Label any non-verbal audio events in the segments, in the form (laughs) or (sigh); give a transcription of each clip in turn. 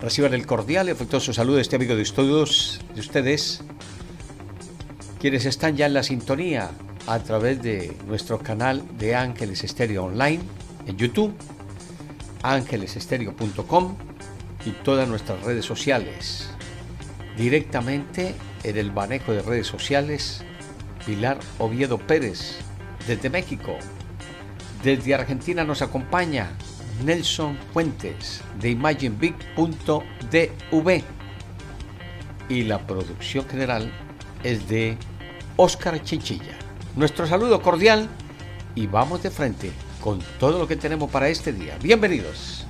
Reciban el cordial y afectuoso saludo de este amigo de estudios de ustedes, quienes están ya en la sintonía a través de nuestro canal de Ángeles Estéreo Online en YouTube, ángelesestereo.com y todas nuestras redes sociales. Directamente en el manejo de redes sociales, Pilar Oviedo Pérez, desde México. Desde Argentina nos acompaña Nelson Fuentes de ImagineBig.dv y la producción general es de Oscar Chinchilla. Nuestro saludo cordial y vamos de frente con todo lo que tenemos para este día. Bienvenidos.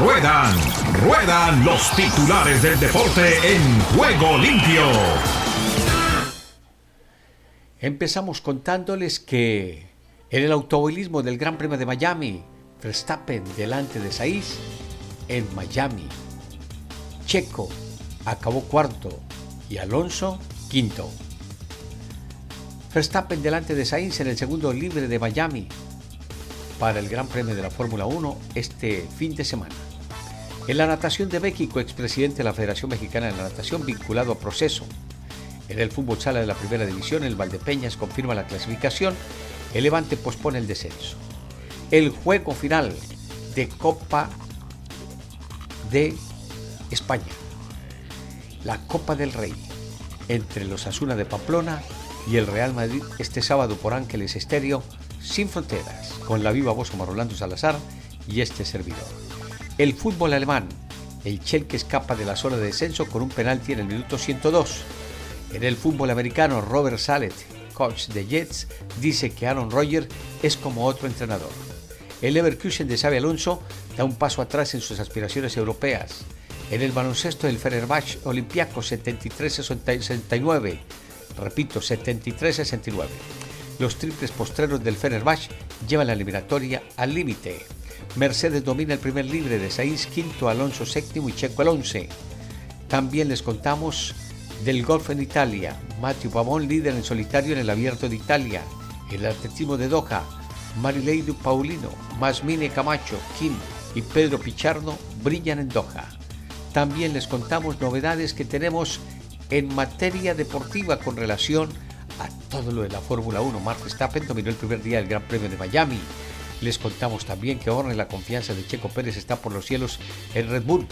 Ruedan, ruedan los titulares del deporte en juego limpio. Empezamos contándoles que en el automovilismo del Gran Premio de Miami, Verstappen delante de Sainz en Miami. Checo acabó cuarto y Alonso quinto. Verstappen delante de Sainz en el segundo libre de Miami para el Gran Premio de la Fórmula 1 este fin de semana. En la natación de México, expresidente de la Federación Mexicana de la Natación vinculado a proceso en el fútbol sala de la primera división, el Valdepeñas confirma la clasificación, el Levante pospone el descenso. El juego final de Copa de España, la Copa del Rey, entre los Asuna de Pamplona y el Real Madrid este sábado por Ángeles Estéreo, sin fronteras, con la viva voz de Rolando Salazar y este servidor. El fútbol alemán, el Chelsea escapa de la zona de descenso con un penalti en el minuto 102 en el fútbol americano, Robert Salet, coach de Jets, dice que Aaron Rodgers es como otro entrenador. El Leverkusen de Xabi Alonso da un paso atrás en sus aspiraciones europeas. En el baloncesto del Fenerbahce Olympiaco 73-69, repito, 73-69. Los triples postreros del Fenerbahce llevan la eliminatoria al límite. Mercedes domina el primer libre de Sainz, quinto Alonso séptimo y Checo el 11. También les contamos del golf en Italia. Matthew Pavón líder en solitario en el Abierto de Italia. El atletismo de Doha. Marileidu Paulino, Masmine Camacho, Kim y Pedro Pichardo brillan en Doha. También les contamos novedades que tenemos en materia deportiva con relación a todo lo de la Fórmula 1. Mark Verstappen dominó el primer día del Gran Premio de Miami. Les contamos también que ahora la confianza de Checo Pérez está por los cielos en Red Bull.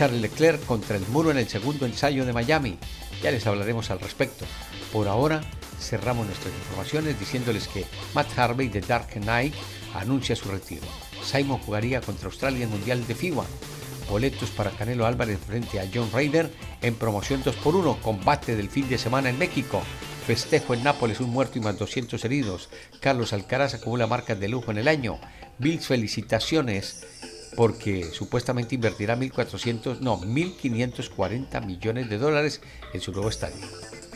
Charles Leclerc contra el muro en el segundo ensayo de Miami. Ya les hablaremos al respecto. Por ahora cerramos nuestras informaciones diciéndoles que Matt Harvey de Dark Knight anuncia su retiro. Simon jugaría contra Australia en Mundial de FIBA. Boletos para Canelo Álvarez frente a John Ryder en promoción 2x1, combate del fin de semana en México. Festejo en Nápoles, un muerto y más 200 heridos. Carlos Alcaraz acumula marcas de lujo en el año. Bills, felicitaciones porque supuestamente invertirá 1.400, no, 1.540 millones de dólares en su nuevo estadio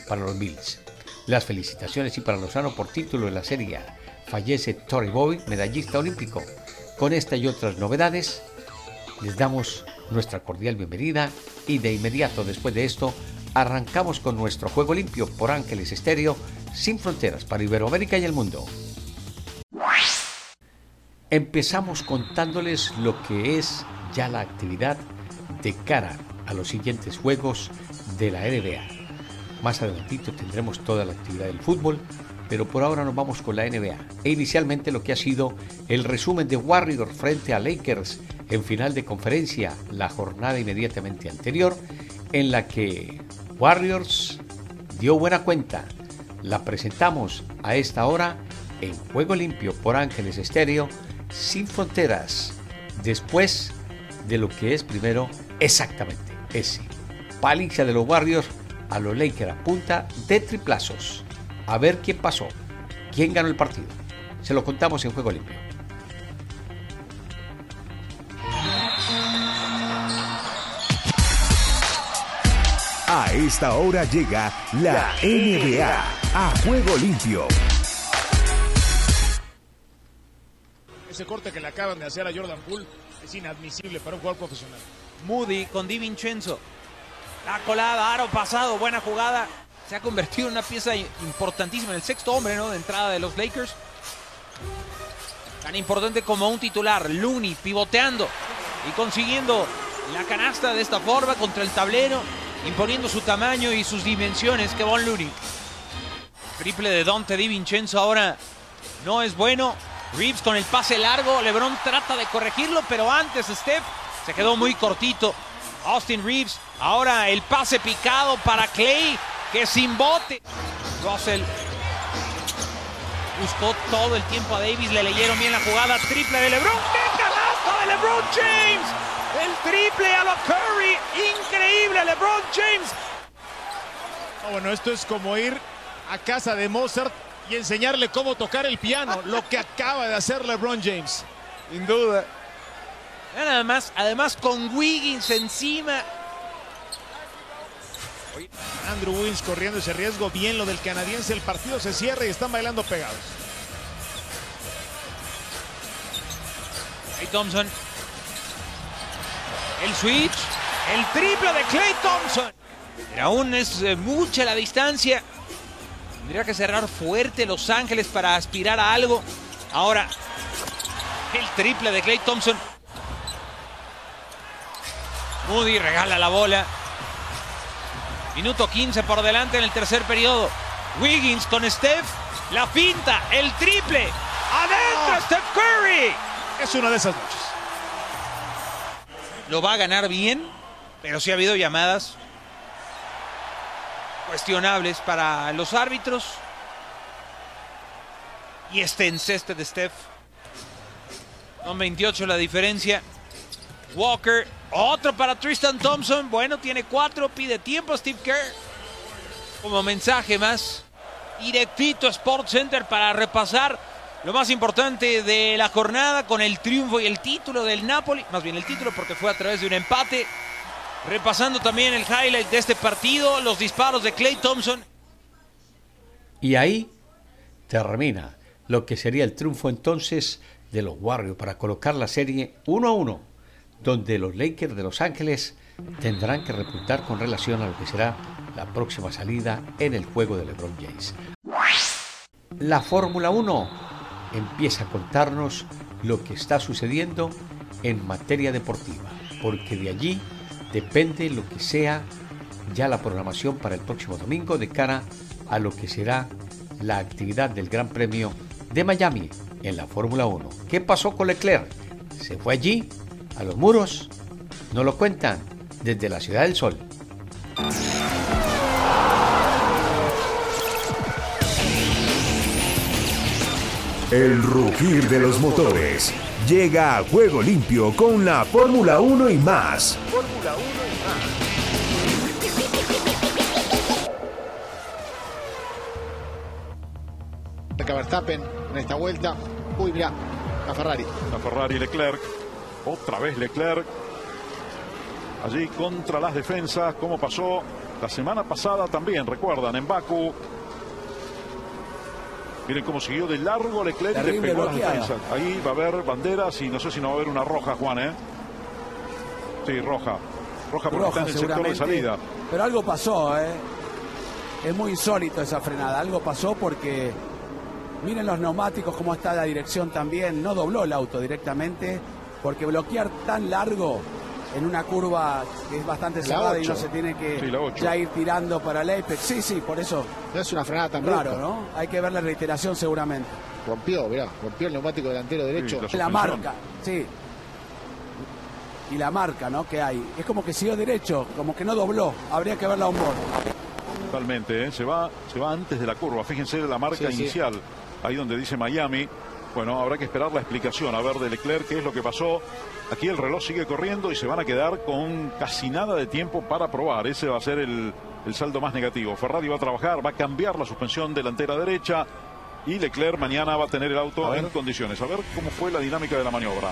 para los Bills. Las felicitaciones y para Lozano por título de la Serie Fallece Torrey Bobby, medallista olímpico. Con esta y otras novedades, les damos nuestra cordial bienvenida y de inmediato después de esto arrancamos con nuestro juego limpio por Ángeles Estéreo sin fronteras para Iberoamérica y el mundo. Empezamos contándoles lo que es ya la actividad de cara a los siguientes juegos de la NBA. Más adelantito tendremos toda la actividad del fútbol, pero por ahora nos vamos con la NBA. E inicialmente lo que ha sido el resumen de Warriors frente a Lakers en final de conferencia, la jornada inmediatamente anterior, en la que Warriors dio buena cuenta. La presentamos a esta hora en Juego Limpio por Ángeles Estéreo sin fronteras, después de lo que es primero exactamente ese. Paliza de los Warriors a los Lakers a punta de triplazos. A ver quién pasó, quién ganó el partido. Se lo contamos en Juego Limpio. A esta hora llega la NBA a Juego Limpio. Ese corte que le acaban de hacer a Jordan Poole es inadmisible para un jugador profesional. Moody con Di Vincenzo. La colada, aro pasado, buena jugada. Se ha convertido en una pieza importantísima, en el sexto hombre ¿no? de entrada de los Lakers. Tan importante como un titular, Looney pivoteando y consiguiendo la canasta de esta forma contra el tablero, imponiendo su tamaño y sus dimensiones. Que Von Looney. Triple de Dante Di Vincenzo ahora no es bueno. Reeves con el pase largo. LeBron trata de corregirlo, pero antes Steph se quedó muy cortito. Austin Reeves. Ahora el pase picado para Clay, que sin bote. Russell buscó todo el tiempo a Davis. Le leyeron bien la jugada. Triple de LeBron. ¡Qué canasta de LeBron James! El triple a la Curry. Increíble, LeBron James. Ah, bueno, esto es como ir a casa de Mozart y enseñarle cómo tocar el piano, lo que acaba de hacer LeBron James. Sin duda. Nada más, además con Wiggins encima. Andrew Wiggins corriendo ese riesgo, bien lo del canadiense, el partido se cierra y están bailando pegados. Clay Thompson. El switch, el triple de Clay Thompson. Pero aún es eh, mucha la distancia. Tendría que cerrar fuerte Los Ángeles para aspirar a algo. Ahora, el triple de Clay Thompson. Moody regala la bola. Minuto 15 por delante en el tercer periodo. Wiggins con Steph. La pinta, el triple. Adentro Steph Curry. Es una de esas noches. Lo va a ganar bien, pero sí ha habido llamadas cuestionables para los árbitros. Y este enceste de Steph. Son 28 la diferencia. Walker, otro para Tristan Thompson. Bueno, tiene cuatro, pide tiempo Steve Kerr. Como mensaje más directito Sports Center para repasar lo más importante de la jornada con el triunfo y el título del Napoli. Más bien el título porque fue a través de un empate. Repasando también el highlight de este partido, los disparos de Clay Thompson. Y ahí termina lo que sería el triunfo entonces de los Warriors para colocar la serie 1 a 1, donde los Lakers de Los Ángeles tendrán que repuntar con relación a lo que será la próxima salida en el juego de LeBron James. La Fórmula 1 empieza a contarnos lo que está sucediendo en materia deportiva, porque de allí depende lo que sea ya la programación para el próximo domingo de cara a lo que será la actividad del Gran Premio de Miami en la Fórmula 1. ¿Qué pasó con Leclerc? ¿Se fue allí? ¿A los muros? No lo cuentan desde la Ciudad del Sol. El rugir de los motores llega a juego limpio con la Fórmula 1 y más. Fórmula 1 y más. Verstappen en esta vuelta. Uy, mira, la Ferrari. La Ferrari Leclerc. Otra vez Leclerc. Allí contra las defensas, como pasó la semana pasada también, recuerdan, en Baku. Miren cómo siguió de largo Leclerc y le pegó a las defensas. Ahí va a haber banderas y no sé si no va a haber una roja, Juan, ¿eh? Sí, roja. Roja porque está en el sector de salida. Pero algo pasó, ¿eh? Es muy insólito esa frenada. Algo pasó porque miren los neumáticos, cómo está la dirección también. No dobló el auto directamente porque bloquear tan largo en una curva que es bastante cerrada y no se tiene que Sí, la ya ir tirando para el apex. Sí, sí, por eso. Es una frenada tan Claro. ¿no? Hay que ver la reiteración seguramente. Rompió, mirá, rompió el neumático delantero derecho. Sí, La marca, sí. Y la marca, ¿no? Que hay. Es como que siguió derecho, como que no dobló. Habría que verla a un board. Totalmente, ¿eh? se, va, se va antes de la curva. Fíjense la marca Sí, sí. inicial, ahí donde dice Miami. Bueno, habrá que esperar la explicación, a ver de Leclerc qué es lo que pasó. Aquí el reloj sigue corriendo y se van a quedar con casi nada de tiempo para probar. Ese va a ser el, el saldo más negativo. Ferrari va a trabajar, va a cambiar la suspensión delantera derecha y Leclerc mañana va a tener el auto en condiciones. A ver cómo fue la dinámica de la maniobra.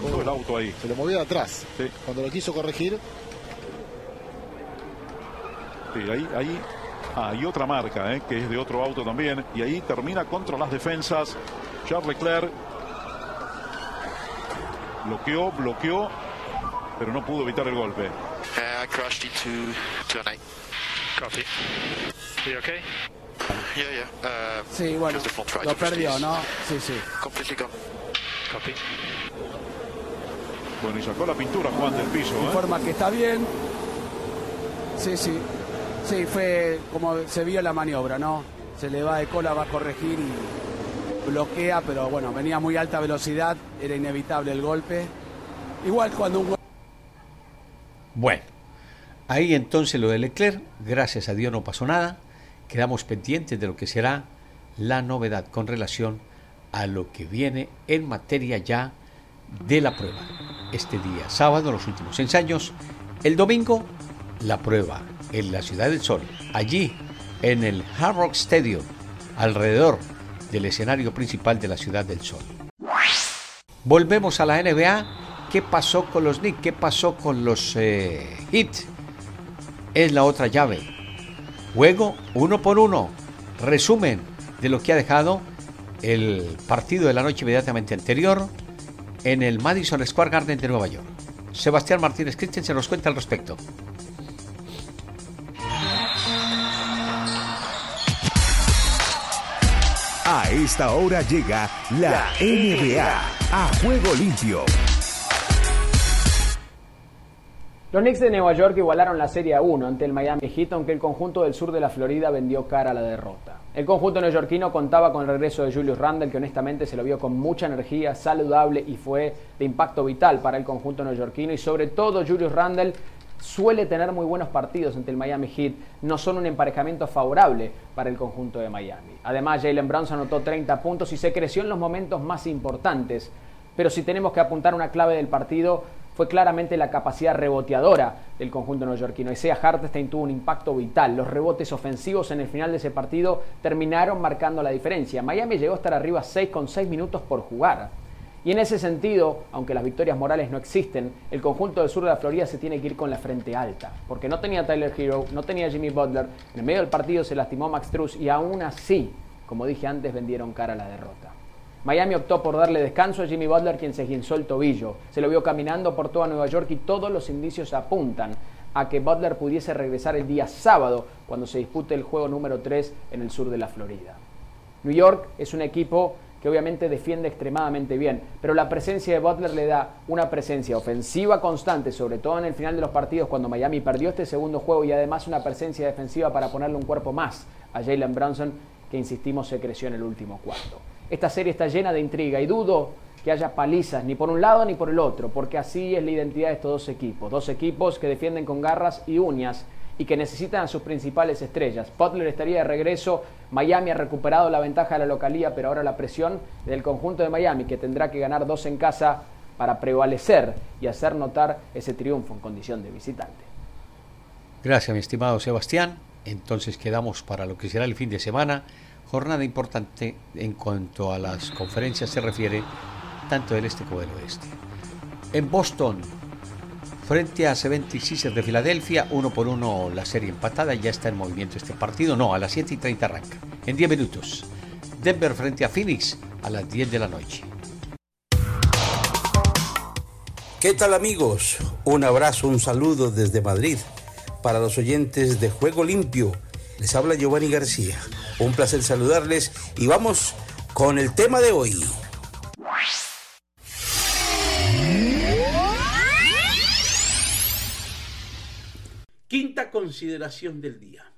Levantó el auto ahí. Se lo movió de atrás. Sí. Cuando lo quiso corregir, Sí, ahí, ahí ah, hay otra marca, eh, que es de otro auto también. Y ahí termina contra las defensas. Charles Leclerc bloqueó, bloqueó, pero no pudo evitar el golpe. Uh, I crashed into turn 8. Copy. Are you okay? Yeah, yeah. Um, Sí, bueno, lo perdió, ¿no? Sí, sí. Completely gone. Copy. Bueno, y sacó la pintura Juan del piso. ¿eh? Informa que está bien. Sí, sí. Sí, fue como se vio la maniobra, ¿no? Se le va de cola, va a corregir y bloquea, pero bueno, venía a muy alta velocidad, era inevitable el golpe. Igual cuando un Bueno, ahí entonces lo de Leclerc, gracias a Dios no pasó nada. Quedamos pendientes de lo que será la novedad con relación a lo que viene en materia ya de la prueba. Este día sábado, los últimos ensayos. El domingo, la prueba en la Ciudad del Sol, allí en el Hard Rock Stadium, alrededor del escenario principal de la Ciudad del Sol. Volvemos a la NBA. ¿Qué pasó con los Knicks? ¿Qué pasó con los eh, Heat? Es la otra llave. Juego uno por uno. Resumen de lo que ha dejado el partido de la noche inmediatamente anterior en el Madison Square Garden de Nueva York. Sebastián Martínez Christian se nos cuenta al respecto. A esta hora llega la NBA a juego limpio. Los Knicks de Nueva York igualaron la Serie 1 ante el Miami Heat, aunque el conjunto del sur de la Florida vendió cara a la derrota. El conjunto neoyorquino contaba con el regreso de Julius Randle, que honestamente se lo vio con mucha energía, saludable y fue de impacto vital para el conjunto neoyorquino. Y sobre todo Julius Randle suele tener muy buenos partidos ante el Miami Heat, no son un emparejamiento favorable para el conjunto de Miami. Además, Jalen Brown anotó 30 puntos y se creció en los momentos más importantes. Pero si tenemos que apuntar una clave del partido, fue claramente la capacidad reboteadora del conjunto neoyorquino. Isaiah Hartenstein tuvo un impacto vital. Los rebotes ofensivos en el final de ese partido terminaron marcando la diferencia. Miami llegó a estar arriba 6 con 6 minutos por jugar. Y en ese sentido, aunque las victorias morales no existen, el conjunto del sur de la Florida se tiene que ir con la frente alta. Porque no tenía Tyler Hero, no tenía Jimmy Butler, en el medio del partido se lastimó Max Truss y aún así, como dije antes, vendieron cara a la derrota. Miami optó por darle descanso a Jimmy Butler, quien se guinzó el tobillo. Se lo vio caminando por toda Nueva York y todos los indicios apuntan a que Butler pudiese regresar el día sábado, cuando se dispute el juego número 3 en el sur de la Florida. New York es un equipo que obviamente defiende extremadamente bien, pero la presencia de Butler le da una presencia ofensiva constante, sobre todo en el final de los partidos cuando Miami perdió este segundo juego y además una presencia defensiva para ponerle un cuerpo más a Jalen Brunson, que insistimos se creció en el último cuarto. Esta serie está llena de intriga y dudo que haya palizas ni por un lado ni por el otro, porque así es la identidad de estos dos equipos. Dos equipos que defienden con garras y uñas y que necesitan a sus principales estrellas. Butler estaría de regreso, Miami ha recuperado la ventaja de la localía, pero ahora la presión del conjunto de Miami, que tendrá que ganar dos en casa para prevalecer y hacer notar ese triunfo en condición de visitante. Gracias, mi estimado Sebastián. Entonces quedamos para lo que será el fin de semana. Jornada importante en cuanto a las conferencias se refiere, tanto del este como del oeste. En Boston, frente a 76ers de Filadelfia, uno por uno la serie empatada, ya está en movimiento este partido. No, a las 7 y 30 arranca, en 10 minutos. Denver frente a Phoenix a las 10 de la noche. ¿Qué tal amigos? Un abrazo, un saludo desde Madrid para los oyentes de Juego Limpio. Les habla Giovanni García. Un placer saludarles y vamos con el tema de hoy. Quinta consideración del día.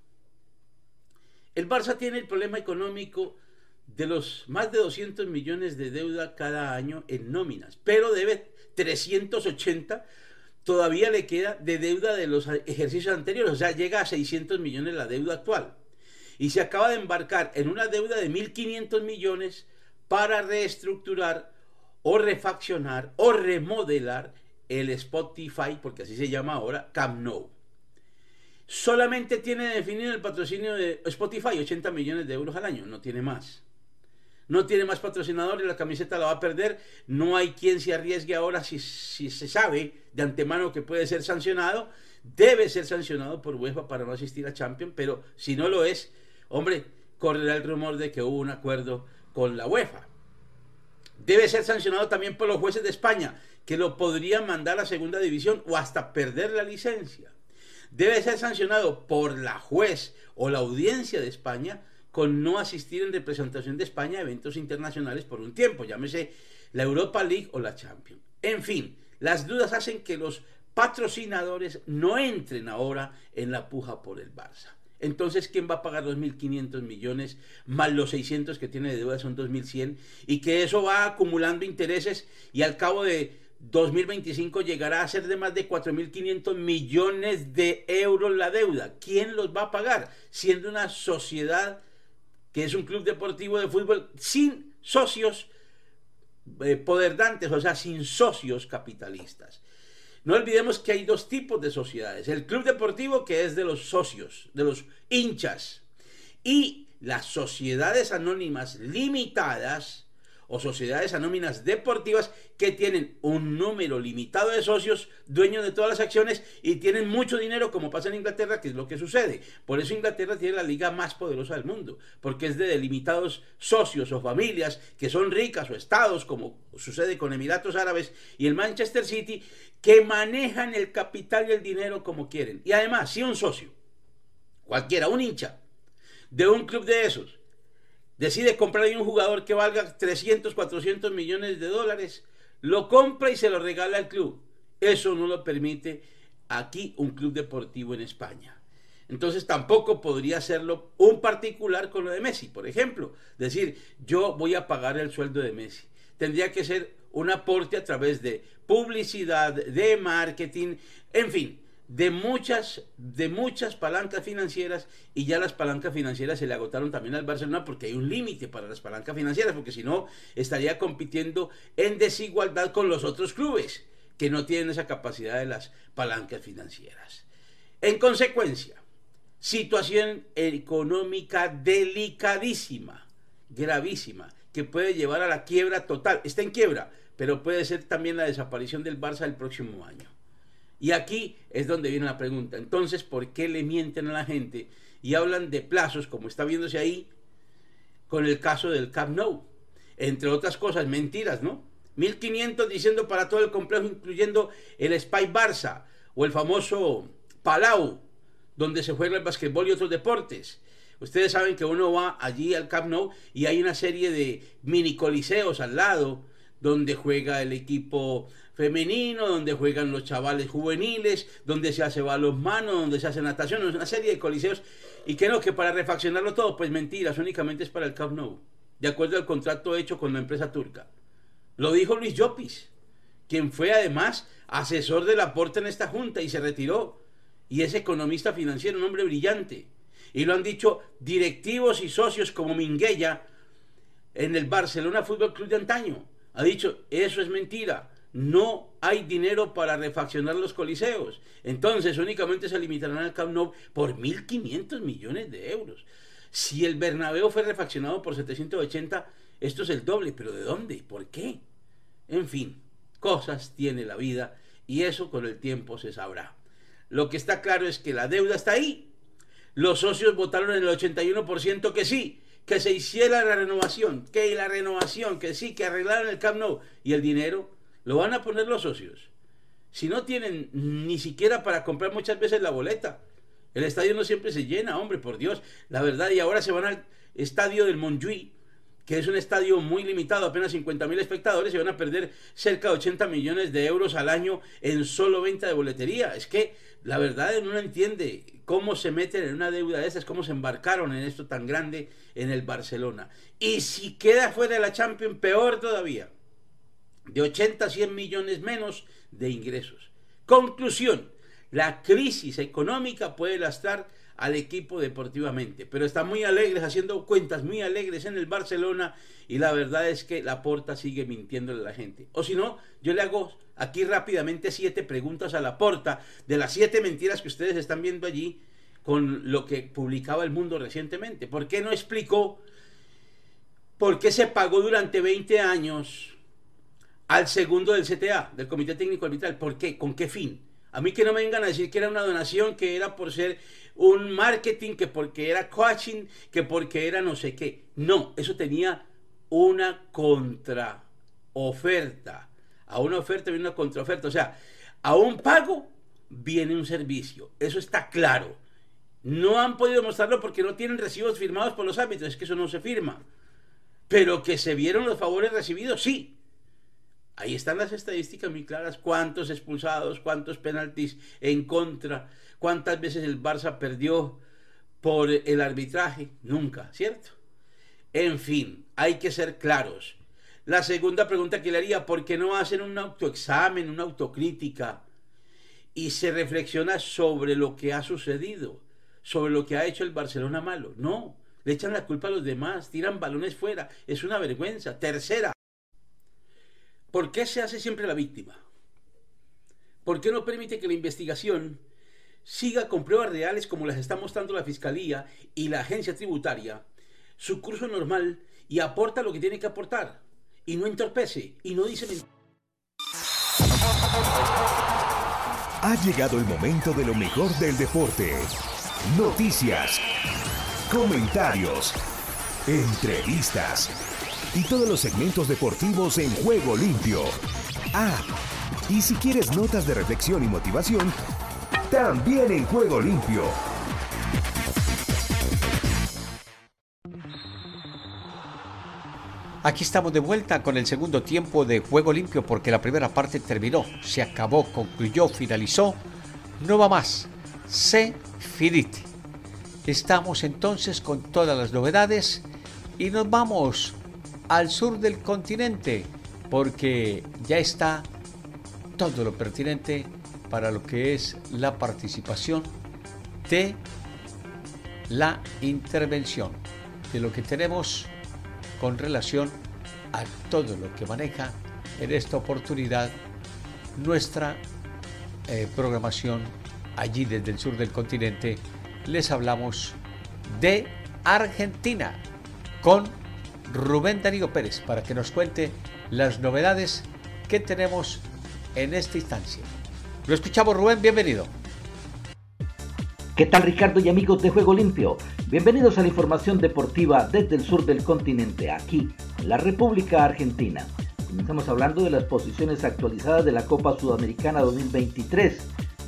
El Barça tiene el problema económico de los más de 200 millones de deuda cada año en nóminas, pero debe 380 todavía le queda de deuda de los ejercicios anteriores, o sea, llega a 600 millones la deuda actual. Y se acaba de embarcar en una deuda de 1.500 millones para reestructurar o refaccionar o remodelar el Spotify, porque así se llama ahora, Camp Nou. Solamente tiene definido el patrocinio de Spotify 80 millones de euros al año, no tiene más. No tiene más patrocinadores, la camiseta la va a perder, no hay quien se arriesgue ahora si, si se sabe de antemano que puede ser sancionado, debe ser sancionado por UEFA para no asistir a Champions, pero si no lo es, hombre, correrá el rumor de que hubo un acuerdo con la UEFA. Debe ser sancionado también por los jueces de España, que lo podrían mandar a segunda división o hasta perder la licencia. Debe ser sancionado por la juez o la audiencia de España con no asistir en representación de España a eventos internacionales por un tiempo, llámese la Europa League o la Champions. En fin, las dudas hacen que los patrocinadores no entren ahora en la puja por el Barça. Entonces, ¿quién va a pagar los 1.500 millones más los 600 que tiene de deuda? Son 2.100. Y que eso va acumulando intereses y al cabo de 2025 llegará a ser de más de 4.500 millones de euros la deuda. ¿Quién los va a pagar? Siendo una sociedad que es un club deportivo de fútbol sin socios eh, poderdantes, o sea, sin socios capitalistas. No olvidemos que hay dos tipos de sociedades. El club deportivo que es de los socios, de los hinchas. Y las sociedades anónimas limitadas o sociedades anónimas deportivas que tienen un número limitado de socios, dueños de todas las acciones y tienen mucho dinero como pasa en Inglaterra, que es lo que sucede. Por eso Inglaterra tiene la liga más poderosa del mundo, porque es de delimitados socios o familias que son ricas o estados, como sucede con Emiratos Árabes y el Manchester City, que manejan el capital y el dinero como quieren. Y además, si un socio, cualquiera, un hincha de un club de esos, decide comprar un jugador que valga 300, 400 millones de dólares, lo compra y se lo regala al club. Eso no lo permite aquí un club deportivo en España. Entonces tampoco podría hacerlo un particular con lo de Messi, por ejemplo. Decir, yo voy a pagar el sueldo de Messi. Tendría que ser un aporte a través de publicidad, de marketing, en fin, de muchas, de muchas palancas financieras y ya las palancas financieras se le agotaron también al Barcelona porque hay un límite para las palancas financieras, porque si no estaría compitiendo en desigualdad con los otros clubes que no tienen esa capacidad de las palancas financieras. En consecuencia, situación económica delicadísima, gravísima, que puede llevar a la quiebra total. Está en quiebra, pero puede ser también la desaparición del Barça el próximo año. Y aquí es donde viene la pregunta. Entonces, ¿por qué le mienten a la gente y hablan de plazos, como está viéndose ahí, con el caso del Camp Nou? Entre otras cosas, mentiras, ¿no? 1500 diciendo para todo el complejo, incluyendo el Spy Barça o el famoso Palau, donde se juega el basquetbol y otros deportes. Ustedes saben que uno va allí al Camp Nou y hay una serie de mini coliseos al lado donde juega el equipo femenino, donde juegan los chavales juveniles, donde se hace balonmano, donde se hace natación, una serie de coliseos. Y que no, que para refaccionarlo todo, pues mentiras, únicamente es para el Camp Nou, de acuerdo al contrato hecho con la empresa turca. Lo dijo Luis Llopis, quien fue además asesor de Laporte en esta junta y se retiró. Y es economista financiero, un hombre brillante. Y lo han dicho directivos y socios como Minguella en el Barcelona Fútbol Club de antaño. Ha dicho, eso es mentira no hay dinero para refaccionar los coliseos. Entonces únicamente se limitarán al Camp Nou por 1.500 millones de euros. Si el Bernabéu fue refaccionado por 780, esto es el doble, pero ¿de dónde? ¿Por qué? En fin, cosas tiene la vida y eso con el tiempo se sabrá. Lo que está claro es que la deuda está ahí. Los socios votaron en el 81% que sí, que se hiciera la renovación, que la renovación, que sí, que arreglaran el Camp Nou y el dinero lo van a poner los socios. Si no tienen ni siquiera para comprar muchas veces la boleta. El estadio no siempre se llena, hombre, por Dios. La verdad, y ahora se van al estadio del Montjuic, que es un estadio muy limitado, apenas 50 mil espectadores, y van a perder cerca de 80 millones de euros al año en solo venta de boletería. Es que la verdad uno no entiende cómo se meten en una deuda de esas, cómo se embarcaron en esto tan grande en el Barcelona. Y si queda fuera de la Champions, peor todavía de 80 a 100 millones menos de ingresos. Conclusión, la crisis económica puede lastrar al equipo deportivamente, pero están muy alegres haciendo cuentas muy alegres en el Barcelona y la verdad es que la porta sigue mintiéndole a la gente. O si no, yo le hago aquí rápidamente siete preguntas a la porta de las siete mentiras que ustedes están viendo allí con lo que publicaba el mundo recientemente. ¿Por qué no explicó ¿Por qué se pagó durante 20 años al segundo del CTA, del Comité Técnico Arbitral? ¿Por qué? ¿Con qué fin? A mí que no me vengan a decir que era una donación, que era por ser un marketing, que porque era coaching, que porque era no sé qué. No, eso tenía una contraoferta. A una oferta viene una contraoferta. O sea, a un pago viene un servicio. Eso está claro. No han podido mostrarlo porque no tienen recibos firmados por los árbitros. Es que eso no se firma. Pero que se vieron los favores recibidos, sí. Ahí están las estadísticas muy claras. Cuántos expulsados, cuántos penaltis en contra, cuántas veces el Barça perdió por el arbitraje. Nunca, ¿cierto? En fin, hay que ser claros. La segunda pregunta que le haría, ¿por qué no hacen un autoexamen, una autocrítica y se reflexiona sobre lo que ha sucedido, sobre lo que ha hecho el Barcelona malo? No, le echan la culpa a los demás, tiran balones fuera, es una vergüenza. Tercera, ¿por qué se hace siempre la víctima? ¿Por qué no permite que la investigación siga con pruebas reales como las está mostrando la Fiscalía y la agencia tributaria, su curso normal y aporta lo que tiene que aportar? Y no entorpece y no dice mentiras. Ha llegado el momento de lo mejor del deporte. Noticias, comentarios, entrevistas y todos los segmentos deportivos en juego limpio. Ah, y si quieres notas de reflexión y motivación, también en juego limpio. Aquí estamos de vuelta con el segundo tiempo de Juego Limpio porque la primera parte terminó, se acabó, concluyó, finalizó. No va más. Se finite. Estamos entonces con todas las novedades y nos vamos al sur del continente porque ya está todo lo pertinente para lo que es la participación de la intervención, de lo que tenemos con relación a todo lo que maneja en esta oportunidad nuestra eh, programación allí desde el sur del continente. Les hablamos de Argentina con Rubén Darío Pérez para que nos cuente las novedades que tenemos en esta instancia. Lo escuchamos Rubén, bienvenido. ¿Qué tal Ricardo y amigos de Juego Limpio? Bienvenidos a la información deportiva desde el sur del continente, aquí, en la República Argentina. Comenzamos hablando de las posiciones actualizadas de la Copa Sudamericana 2023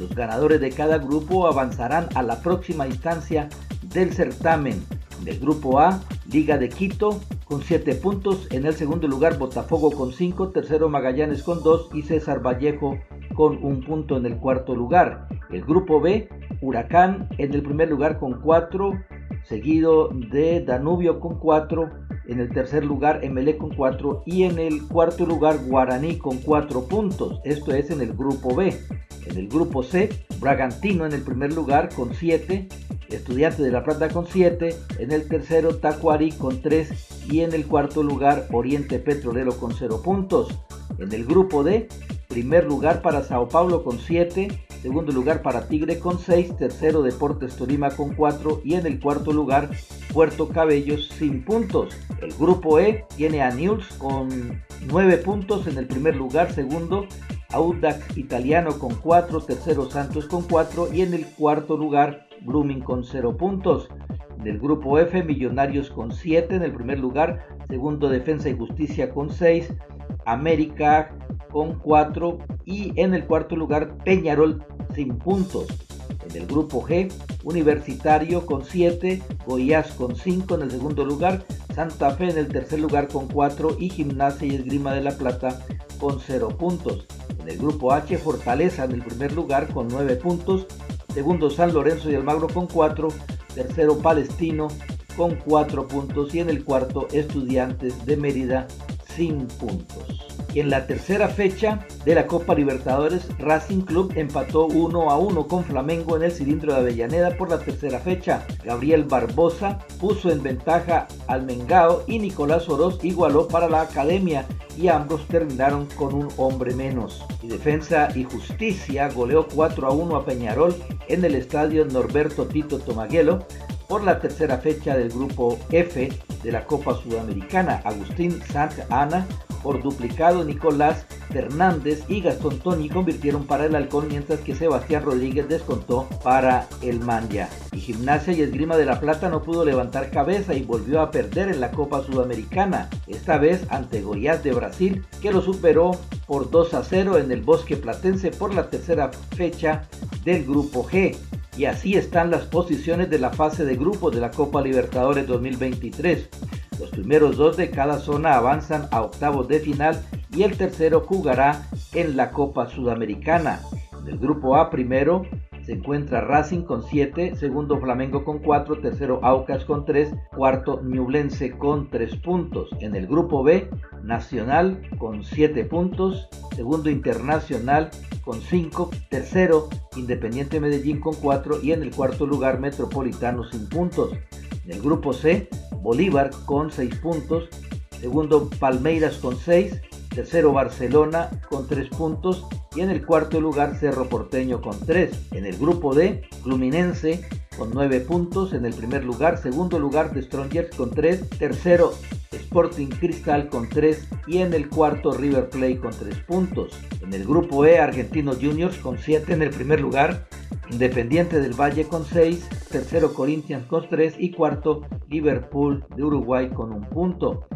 los ganadores de cada grupo avanzarán a la próxima instancia del certamen. Del grupo A, Liga de Quito con 7 puntos. En el segundo lugar, Botafogo con 5. Tercero, Magallanes con 2. Y César Vallejo con un punto en el cuarto lugar. El grupo B, Huracán en el primer lugar con 4. Seguido de Danubio con 4. En el tercer lugar, Emelec con 4. Y en el cuarto lugar, Guaraní con 4 puntos. Esto es en el grupo B. En el grupo C, Bragantino en el primer lugar con 7, Estudiante de La Plata con 7, en el tercero Tacuari con 3 y en el cuarto lugar Oriente Petrolero con 0 puntos. En el grupo D, primer lugar para Sao Paulo con 7, segundo lugar para Tigre con 6, tercero Deportes Tolima con 4 y en el cuarto lugar Puerto Cabellos sin puntos. El grupo E tiene a News con 9 puntos en el primer lugar, segundo Audax Italiano con 4, tercero Santos con 4 y en el cuarto lugar Blooming con 0 puntos. Del grupo F, Millonarios con 7 en el primer lugar, segundo Defensa y Justicia con 6, América con 4 y en el cuarto lugar Peñarol sin puntos. En el grupo G, Universitario con 7, Goiás con 5 en el segundo lugar, Santa Fe en el tercer lugar con 4 y Gimnasia y Esgrima de la Plata con 0 puntos. En el grupo H, Fortaleza en el primer lugar con 9 puntos. Segundo, San Lorenzo y Almagro con 4. Tercero, Palestino con 4 puntos. Y en el cuarto, Estudiantes de Mérida sin puntos. En la tercera fecha de la Copa Libertadores, Racing Club empató 1 a 1 con Flamengo en el cilindro de Avellaneda por la tercera fecha. Gabriel Barbosa puso en ventaja al Mengao y Nicolás Oroz igualó para la Academia y ambos terminaron con un hombre menos. Y Defensa y Justicia goleó 4 a 1 a Peñarol en el estadio Norberto Tito Tomaguelo por la tercera fecha del grupo F de la Copa Sudamericana. Agustín Santa Ana por duplicado Nicolás Fernández y Gastón Toni convirtieron para el Halcón, mientras que Sebastián Rodríguez descontó para el Manja. Y Gimnasia y Esgrima de la Plata no pudo levantar cabeza y volvió a perder en la Copa Sudamericana, esta vez ante Goiás de Brasil, que lo superó por 2 a 0 en el Bosque Platense por la tercera fecha del Grupo G. Y así están las posiciones de la fase de grupos de la Copa Libertadores 2023. Los primeros dos de cada zona avanzan a octavos de final y el tercero jugará en la Copa Sudamericana. En el grupo A primero se encuentra Racing con 7, segundo Flamengo con 4, tercero Aucas con 3, cuarto Ñublense con 3 puntos. En el grupo B, Nacional con 7 puntos, segundo Internacional con 5, tercero Independiente Medellín con 4 y en el cuarto lugar Metropolitano sin puntos. En el grupo C, Bolívar con 6 puntos, segundo Palmeiras con 6, tercero Barcelona con 3 puntos y en el cuarto lugar Cerro Porteño con 3. En el grupo D, Fluminense con 9 puntos en el primer lugar, segundo lugar de Strongers con 3, tercero Sporting Cristal con 3 y en el cuarto River Plate con 3 puntos. En el grupo E, Argentinos Juniors con 7 en el primer lugar, Independiente del Valle con 6, tercero Corinthians con 3 y cuarto Liverpool de Uruguay con un punto.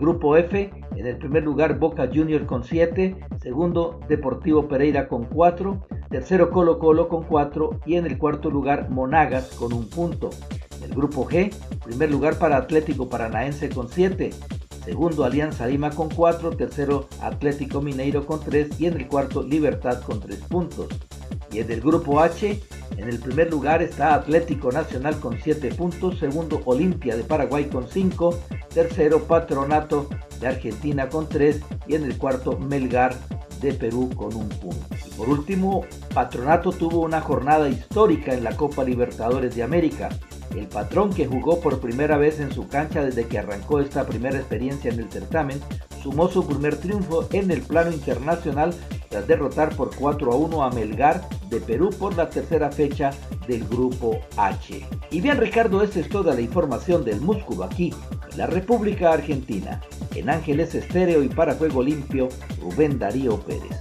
Grupo F, en el primer lugar Boca Juniors con 7, segundo Deportivo Pereira con 4, tercero Colo Colo con 4 y en el cuarto lugar Monagas con un punto. El grupo G, primer lugar para Atlético Paranaense con 7, segundo Alianza Lima con 4, tercero Atlético Mineiro con 3 y en el cuarto Libertad con 3 puntos. Y en el grupo H, en el primer lugar está Atlético Nacional con 7 puntos, segundo Olimpia de Paraguay con 5, tercero Patronato de Argentina con 3 y en el cuarto Melgar de Perú con un punto. Y por último, Patronato tuvo una jornada histórica en la Copa Libertadores de América. El patrón que jugó por primera vez en su cancha desde que arrancó esta primera experiencia en el certamen, sumó su primer triunfo en el plano internacional tras derrotar por 4 a 1 a Melgar de Perú por la tercera fecha del grupo H. Y bien Ricardo, esta es toda la información del músculo aquí, en la República Argentina. En Ángeles Estéreo y para Juego Limpio, Rubén Darío Pérez.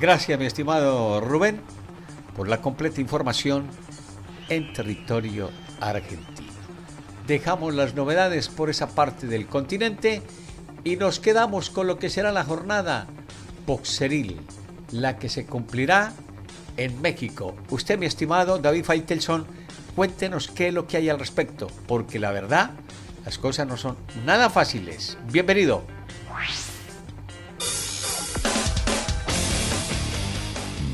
Gracias mi estimado Rubén por la completa información en territorio argentino. Dejamos las novedades por esa parte del continente y nos quedamos con lo que será la jornada boxeril, la que se cumplirá en México. Usted, mi estimado David Faitelson, cuéntenos qué es lo que hay al respecto, porque la verdad, las cosas no son nada fáciles. Bienvenido.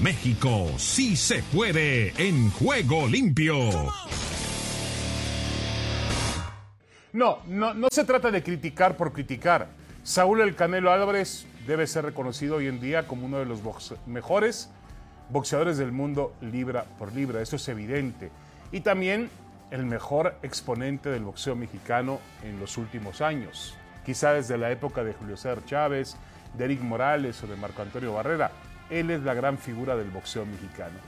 México sí se puede en juego limpio. No, no, no se trata de criticar por criticar. Saúl El Canelo Álvarez debe ser reconocido hoy en día como uno de los mejores boxeadores del mundo libra por libra, eso es evidente. Y también el mejor exponente del boxeo mexicano en los últimos años, quizá desde la época de Julio César Chávez, de Eric Morales o de Marco Antonio Barrera. Él es la gran figura del boxeo mexicano.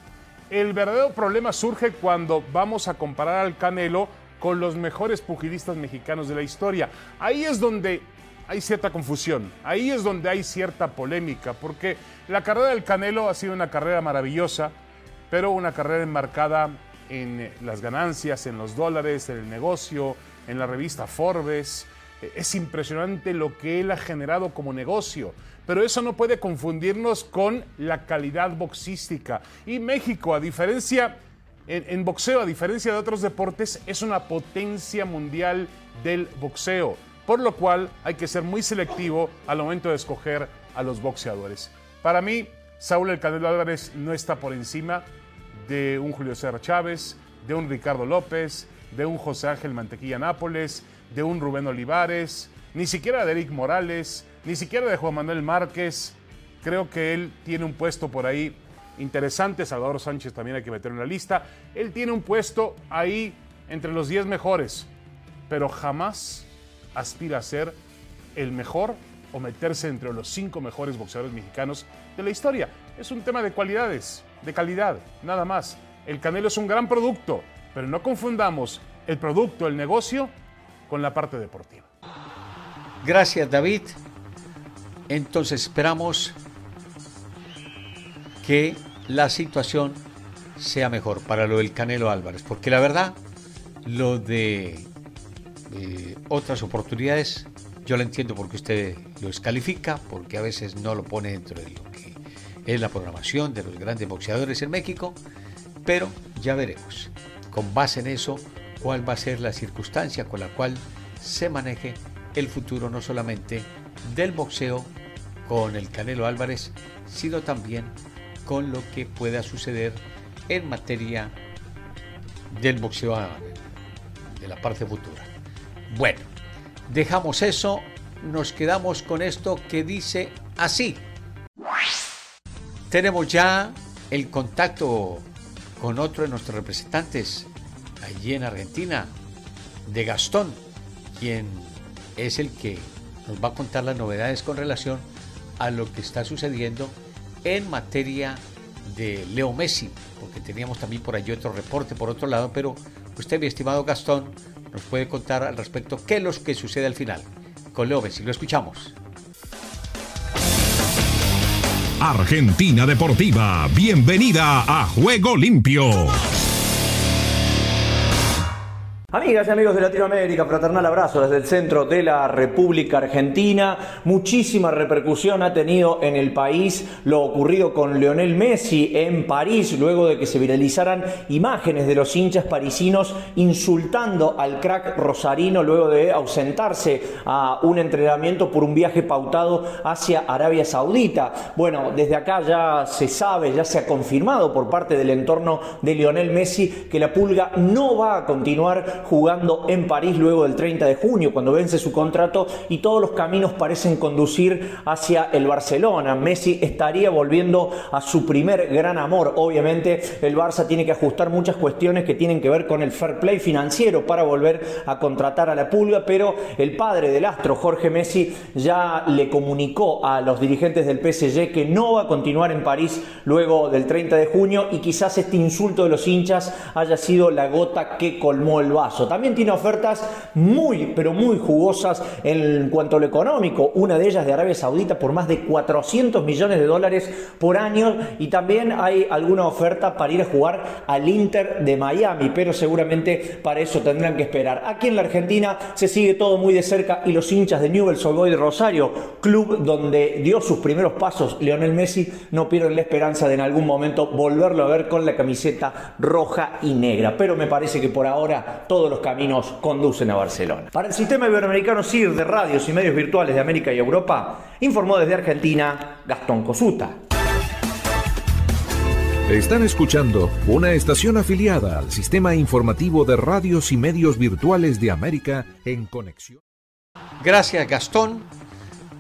El verdadero problema surge cuando vamos a comparar al Canelo con los mejores pugilistas mexicanos de la historia. Ahí es donde hay cierta confusión, ahí es donde hay cierta polémica, porque la carrera del Canelo ha sido una carrera maravillosa, pero una carrera enmarcada en las ganancias, en los dólares, en el negocio, en la revista Forbes. Es impresionante lo que él ha generado como negocio, pero eso no puede confundirnos con la calidad boxística. Y México, a diferencia, en, boxeo, a diferencia de otros deportes, es una potencia mundial del boxeo, por lo cual hay que ser muy selectivo al momento de escoger a los boxeadores. Para mí, Saúl El Canelo Álvarez no está por encima de un Julio César Chávez, de un Ricardo López, de un José Ángel Mantequilla Nápoles, de un Rubén Olivares, ni siquiera de Eric Morales, ni siquiera de Juan Manuel Márquez. Creo que él tiene un puesto por ahí interesante. Salvador Sánchez también hay que meter en la lista. Él tiene un puesto ahí entre los 10 mejores, pero jamás aspira a ser el mejor o meterse entre los 5 mejores boxeadores mexicanos de la historia. Es un tema de cualidades, de calidad, nada más. El Canelo es un gran producto, pero no confundamos el producto, el negocio, con la parte deportiva. Gracias, David. Entonces esperamos que la situación sea mejor para lo del Canelo Álvarez, porque la verdad, lo de eh, otras oportunidades, yo lo entiendo porque usted lo descalifica, porque a veces no lo pone dentro de lo que es la programación de los grandes boxeadores en México, pero ya veremos, con base en eso, cuál va a ser la circunstancia con la cual se maneje el futuro no solamente del boxeo con el Canelo Álvarez, sino también con lo que pueda suceder en materia del boxeo de la parte futura. Bueno, dejamos eso, nos quedamos con esto que dice así. Tenemos ya el contacto con otro de nuestros representantes allí en Argentina, de Gastón, quien es el que nos va a contar las novedades con relación a lo que está sucediendo en materia de Leo Messi, porque teníamos también por allí otro reporte por otro lado, pero usted, mi estimado Gastón, nos puede contar al respecto qué es lo que sucede al final con Leo Messi. Lo escuchamos. Argentina Deportiva, bienvenida a Juego Limpio. Amigas y amigos de Latinoamérica, fraternal abrazo desde el centro de la República Argentina. Muchísima repercusión ha tenido en el país lo ocurrido con Lionel Messi en París, luego de que se viralizaran imágenes de los hinchas parisinos insultando al crack rosarino luego de ausentarse a un entrenamiento por un viaje pautado hacia Arabia Saudita. Bueno, desde acá ya se sabe, ya se ha confirmado por parte del entorno de Lionel Messi que la pulga no va a continuar jugando en París luego del 30 de junio, cuando vence su contrato y todos los caminos parecen conducir hacia el Barcelona. Messi estaría volviendo a su primer gran amor. Obviamente el Barça tiene que ajustar muchas cuestiones que tienen que ver con el fair play financiero para volver a contratar a la pulga, pero el padre del astro, Jorge Messi, ya le comunicó a los dirigentes del PSG que no va a continuar en París luego del 30 de junio y quizás este insulto de los hinchas haya sido la gota que colmó el vaso. También tiene ofertas muy, pero muy jugosas en cuanto a lo económico. Una de ellas de Arabia Saudita por más de 400 millones de dólares por año. Y también hay alguna oferta para ir a jugar al Inter de Miami. Pero seguramente para eso tendrán que esperar. Aquí en la Argentina se sigue todo muy de cerca y los hinchas de Newell's Old Boys de Rosario, club donde dio sus primeros pasos Lionel Messi, no pierden la esperanza de en algún momento volverlo a ver con la camiseta roja y negra. Pero me parece que por ahora todo los caminos conducen a Barcelona. Para el sistema iberoamericano CIR de radios y medios virtuales de América y Europa, informó desde Argentina Gastón Cosuta. Están escuchando una estación afiliada al sistema informativo de radios y medios virtuales de América en conexión. Gracias Gastón.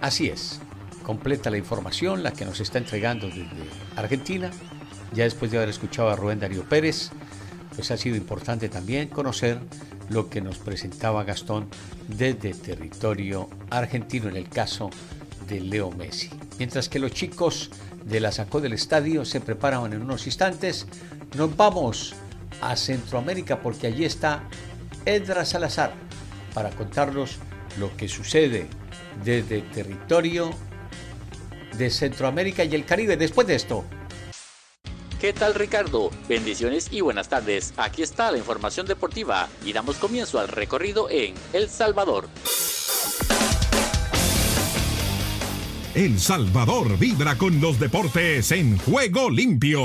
Así es, completa la información, la que nos está entregando desde Argentina, ya después de haber escuchado a Rubén Darío Pérez pues ha sido importante también conocer lo que nos presentaba Gastón desde territorio argentino en el caso de Leo Messi. Mientras que los chicos de la Sacó del Estadio se preparan en unos instantes, nos vamos a Centroamérica porque allí está Edra Salazar para contarnos lo que sucede desde territorio de Centroamérica y el Caribe. Después de esto, ¿Qué tal Ricardo? Bendiciones y buenas tardes. Aquí está la información deportiva y damos comienzo al recorrido en El Salvador. El Salvador vibra con los deportes en juego limpio.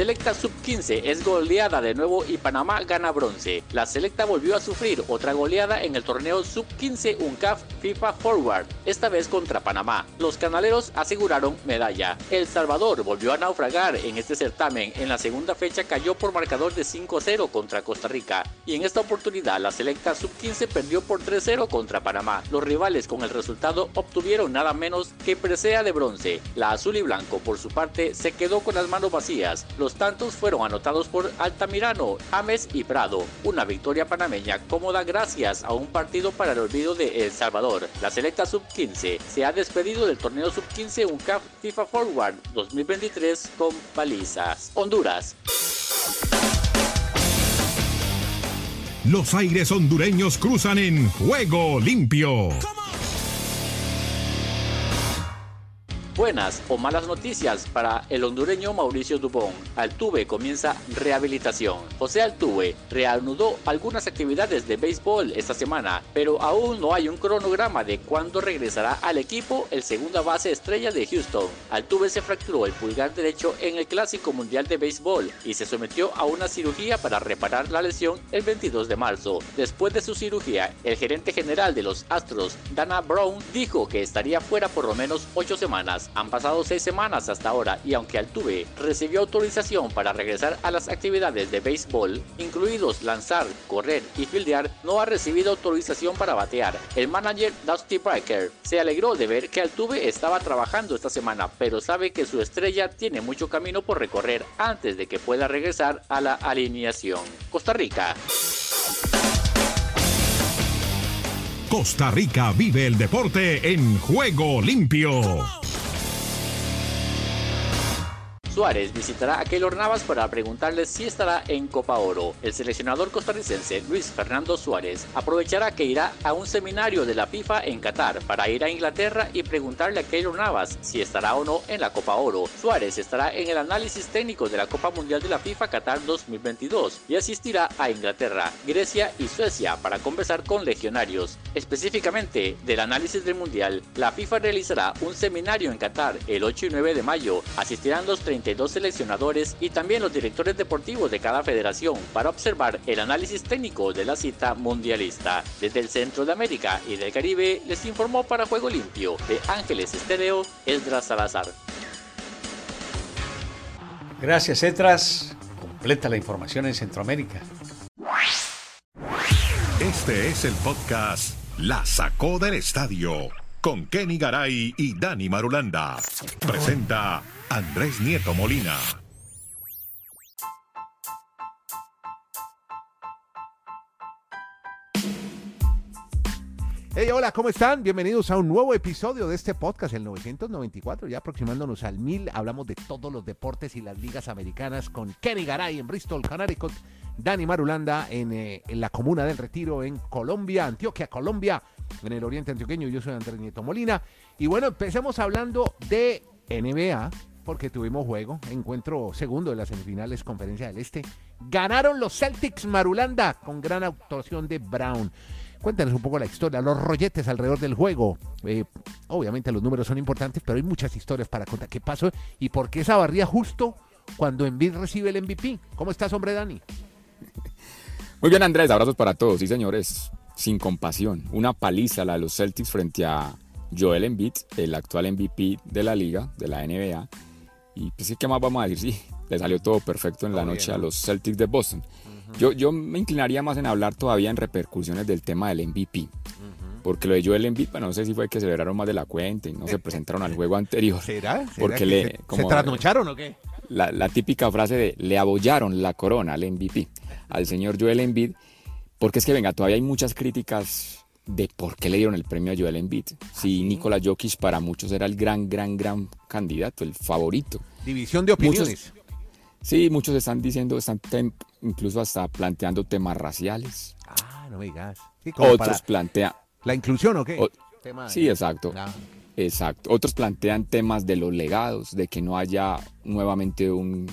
Selecta Sub-15 es goleada de nuevo y Panamá gana bronce. La Selecta volvió a sufrir otra goleada en el torneo Sub-15 UNCAF FIFA Forward, esta vez contra Panamá. Los canaleros aseguraron medalla. El Salvador volvió a naufragar en este certamen. En la segunda fecha cayó por marcador de 5-0 contra Costa Rica y en esta oportunidad la Selecta Sub-15 perdió por 3-0 contra Panamá. Los rivales con el resultado obtuvieron nada menos que presea de bronce. La azul y blanco por su parte se quedó con las manos vacías. Los Los tantos fueron anotados por Altamirano, James y Prado. Una victoria panameña cómoda gracias a un partido para el olvido de El Salvador. La selecta sub-15 se ha despedido del torneo sub-15 UNCAF FIFA Forward 2023 con palizas. Honduras. Los aires hondureños cruzan en juego limpio. Buenas o malas noticias para el hondureño Mauricio Dubón. Altuve comienza rehabilitación. José Altuve reanudó algunas actividades de béisbol esta semana, pero aún no hay un cronograma de cuándo regresará al equipo el segunda base estrella de Houston. Altuve se fracturó el pulgar derecho en el Clásico Mundial de Béisbol y se sometió a una cirugía para reparar la lesión el 22 de marzo. Después de su cirugía, el gerente general de los Astros, Dana Brown, dijo que estaría fuera por lo menos 8 semanas. Han pasado seis semanas hasta ahora y aunque Altuve recibió autorización para regresar a las actividades de béisbol, incluidos lanzar, correr y fildear, no ha recibido autorización para batear. El manager Dusty Breaker se alegró de ver que Altuve estaba trabajando esta semana, pero sabe que su estrella tiene mucho camino por recorrer antes de que pueda regresar a la alineación. Costa Rica. Costa Rica vive el deporte en juego limpio. Suárez visitará a Keylor Navas para preguntarle si estará en Copa Oro. El seleccionador costarricense Luis Fernando Suárez aprovechará que irá a un seminario de la FIFA en Qatar para ir a Inglaterra y preguntarle a Keylor Navas si estará o no en la Copa Oro. Suárez estará en el análisis técnico de la Copa Mundial de la FIFA Qatar 2022 y asistirá a Inglaterra, Grecia y Suecia para conversar con legionarios. Específicamente del análisis del Mundial, la FIFA realizará un seminario en Qatar el 8 y 9 de mayo. Asistirán los 30 32 seleccionadores y también los directores deportivos de cada federación para observar el análisis técnico de la cita mundialista. Desde el centro de América y del Caribe les informó para Juego Limpio de Ángeles Estéreo, Esdras Salazar. Gracias, Etras. Completa la información en Centroamérica. Este es el podcast La Sacó del Estadio con Kenny Garay y Dani Marulanda. Presenta Andrés Nieto Molina. Hey, hola, ¿cómo están? Bienvenidos a un nuevo episodio de este podcast, el 994, ya aproximándonos al 1000. Hablamos de todos los deportes y las ligas americanas con Kenny Garay en Bristol, Connecticut, Dani Marulanda en, eh, en la comuna del Retiro en Colombia, Antioquia, Colombia, en el oriente antioqueño. Yo soy Andrés Nieto Molina. Y bueno, empecemos hablando de NBA, porque tuvimos juego, encuentro segundo de las semifinales Conferencia del Este. Ganaron los Celtics Marulanda con gran actuación de Brown. Cuéntanos un poco la historia, los rolletes alrededor del juego. Eh, obviamente los números son importantes, pero hay muchas historias para contar. ¿Qué pasó y por qué esa barría justo cuando Envid recibe el MVP? ¿Cómo estás, hombre Dani? Muy bien, Andrés. Abrazos para todos. Sí, señores. Sin compasión. Una paliza la de los Celtics frente a Joel Embiid, el actual MVP de la liga, de la NBA. Y pues, ¿qué más vamos a decir? Sí, le salió todo perfecto en la noche a los Celtics de Boston. yo, yo me inclinaría más en hablar todavía en repercusiones del tema del MVP. Porque lo de Joel Embiid, bueno, no sé si fue que celebraron más de la cuenta y no se presentaron al juego anterior. ¿Será? porque que le, se, como, ¿se trasnocharon o qué? La, la, típica frase de le abollaron la corona al MVP, al señor Joel Embiid. Porque es que, venga, todavía hay muchas críticas de por qué le dieron el premio a Joel Embiid. Si Nikola Jokic para muchos era el gran, gran, gran candidato, el favorito. División de opiniones. Muchos, sí, muchos están diciendo, están tem, incluso hasta planteando temas raciales. Ah, no me digas. Sí, Otros plantean... ¿La inclusión o qué? O, Tema sí, de... exacto. Exacto. Otros plantean temas de los legados, de que no haya nuevamente un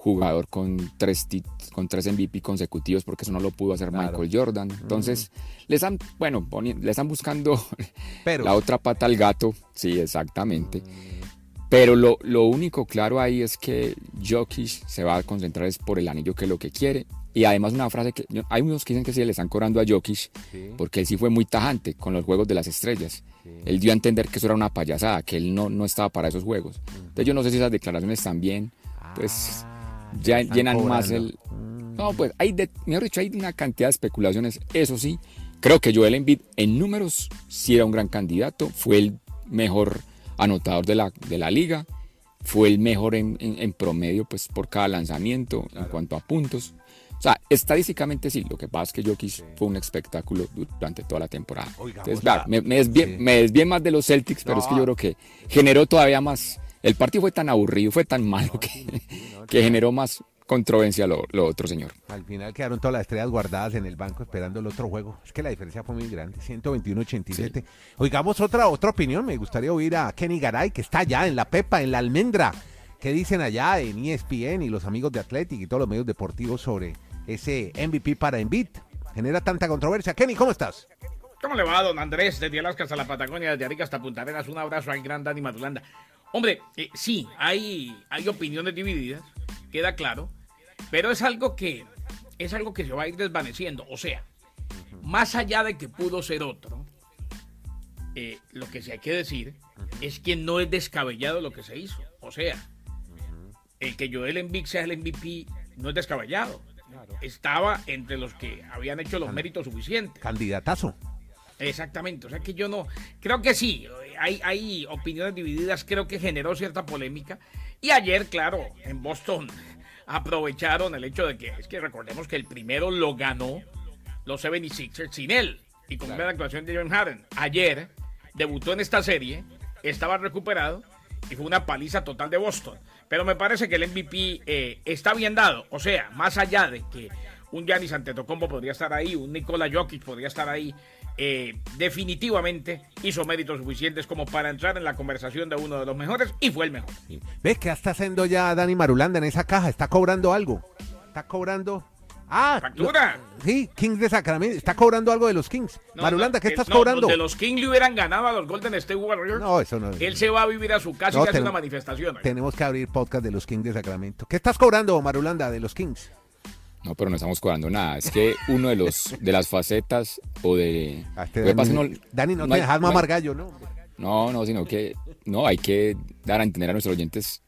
jugador con tres, con tres MVP consecutivos, porque eso no lo pudo hacer claro. Michael Jordan. Entonces, mm. le están, bueno, le están buscando (laughs) Pero. la otra pata al gato. Sí, exactamente. Mm. Pero lo, lo, único claro ahí es que Jokic se va a concentrar es por el anillo que es lo que quiere. Y además una frase que hay unos que dicen que sí le están cobrando a Jokic sí. porque él sí fue muy tajante con los juegos de las estrellas. Sí. Él dio a entender que eso era una payasada, que él no, no estaba para esos juegos. Uh -huh. Entonces yo no sé si esas declaraciones también, pues Ah, ya llenan cobrando. más el... No, pues hay, de, mejor dicho, hay una cantidad de especulaciones. Eso sí, creo que Joel Embiid en números sí era un gran candidato, fue el mejor anotador de la, de la liga. fue el mejor en, en- en promedio pues, por cada lanzamiento en cuanto a puntos. O sea, estadísticamente sí, lo que pasa es que Jokic fue un espectáculo durante toda la temporada. Entonces, claro, me, me desvié, me desvié más de los Celtics, pero es que yo creo que generó todavía más. El partido fue tan aburrido, fue tan malo que, (laughs) que generó más controversia lo, lo otro, señor. Al final quedaron todas las estrellas guardadas en el banco esperando el otro juego. Es que la diferencia fue muy grande, 121-87. Oigamos otra, otra opinión. Me gustaría oír a Kenny Garay, que está allá en la Pepa, en la Almendra. ¿Qué dicen allá en ESPN y los amigos de Athletic y todos los medios deportivos sobre ese MVP para Embiid? Genera tanta controversia. Kenny, ¿cómo estás? ¿Cómo le va, don Andrés? Desde Alaska hasta la Patagonia, desde Arica hasta Punta Arenas. Un abrazo al gran Dani Matulanda. Hombre, eh, sí, hay, hay opiniones divididas, queda claro, pero es algo que es algo que se va a ir desvaneciendo. O sea, más allá de que pudo ser otro, eh, lo que sí hay que decir es que no es descabellado lo que se hizo. O sea, el que Joel Embiid sea el MVP no es descabellado. Estaba entre los que habían hecho los méritos suficientes. Candidatazo. Exactamente, o sea que yo no, creo que sí, hay, hay opiniones divididas, creo que generó cierta polémica. Y ayer, claro, en Boston aprovecharon el hecho de que, es que recordemos que el primero lo ganó los 76ers sin él y con una actuación de John Harden. Ayer debutó en esta serie, estaba recuperado y fue una paliza total de Boston. Pero me parece que el MVP eh, está bien dado, o sea, más allá de que un Giannis Antetokounmpo podría estar ahí, un Nikola Jokic podría estar ahí, eh, definitivamente hizo méritos suficientes como para entrar en la conversación de uno de los mejores y fue el mejor. ¿Ves qué está haciendo ya Dani Marulanda en esa caja? Está cobrando algo. Está cobrando. Ah, ¡Factura! lo- sí, Kings de Sacramento. Está cobrando algo de los Kings. No, Marulanda, no, ¿qué estás no, cobrando? donde los Kings le hubieran ganado a los Golden State Warriors, No, eso no. él se va a vivir a su casa y hace una manifestación. Tenemos que abrir podcast de los Kings de Sacramento. ¿Qué estás cobrando, Marulanda, de los Kings? No, pero no estamos cobrando nada. Es que (laughs) uno de los de las facetas o de. este que pasa Dani- es Dani, no te hay- dejas no mamar gallo, ¿no? No, no, sino que no hay que dar a entender a nuestros oyentes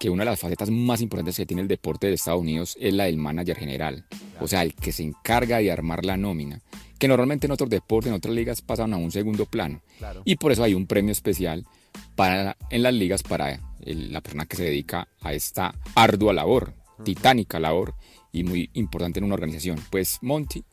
que una de las facetas más importantes que tiene el deporte de Estados Unidos es la del manager general, o sea, el que se encarga de armar la nómina, que normalmente en otros deportes, en otras ligas pasan a un segundo plano. Claro. Y por eso hay un premio especial para en las ligas para el- la persona que se dedica a esta ardua labor, titánica labor y muy importante en una organización. Pues Monty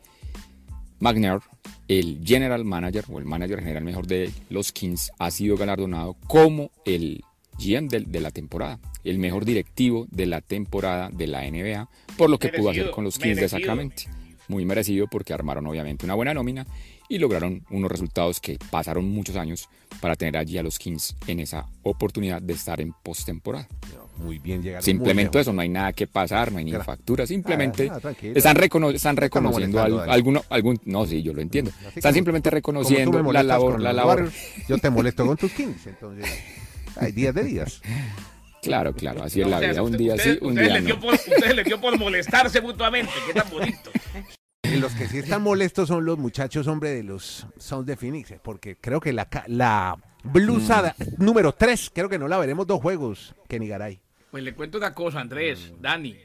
McNair, el general manager o el manager general mejor de los Kings, ha sido galardonado como el GM de, de la temporada, el mejor directivo de la temporada de la NBA, por lo que pudo hacer con los Kings de merecido. Sacramento. Muy merecido porque armaron obviamente una buena nómina y lograron unos resultados que pasaron muchos años para tener allí a los Kings en esa oportunidad de estar en postemporada. Muy bien, llegaron Simplemente muy eso, no hay nada que pasar, no hay ni factura, simplemente Ah, ah, están, recono- están reconociendo alguno, algún, no, sí, yo lo entiendo. Así Están simplemente reconociendo la labor, la labor. Yo te molesto con tus Kings, entonces hay días de días. (laughs) Claro, claro, así es la vida, un usted- día sí, ustedes- un día no. por- ustedes les dio por molestarse mutuamente, qué tan bonito. Y los que sí están molestos son los muchachos, hombre, de los Sons de Phoenix, porque creo que la, ca- la blusa da- número 3, creo que no la veremos dos juegos, Kenny Garay. Pues le cuento una cosa, Andrés, Dani.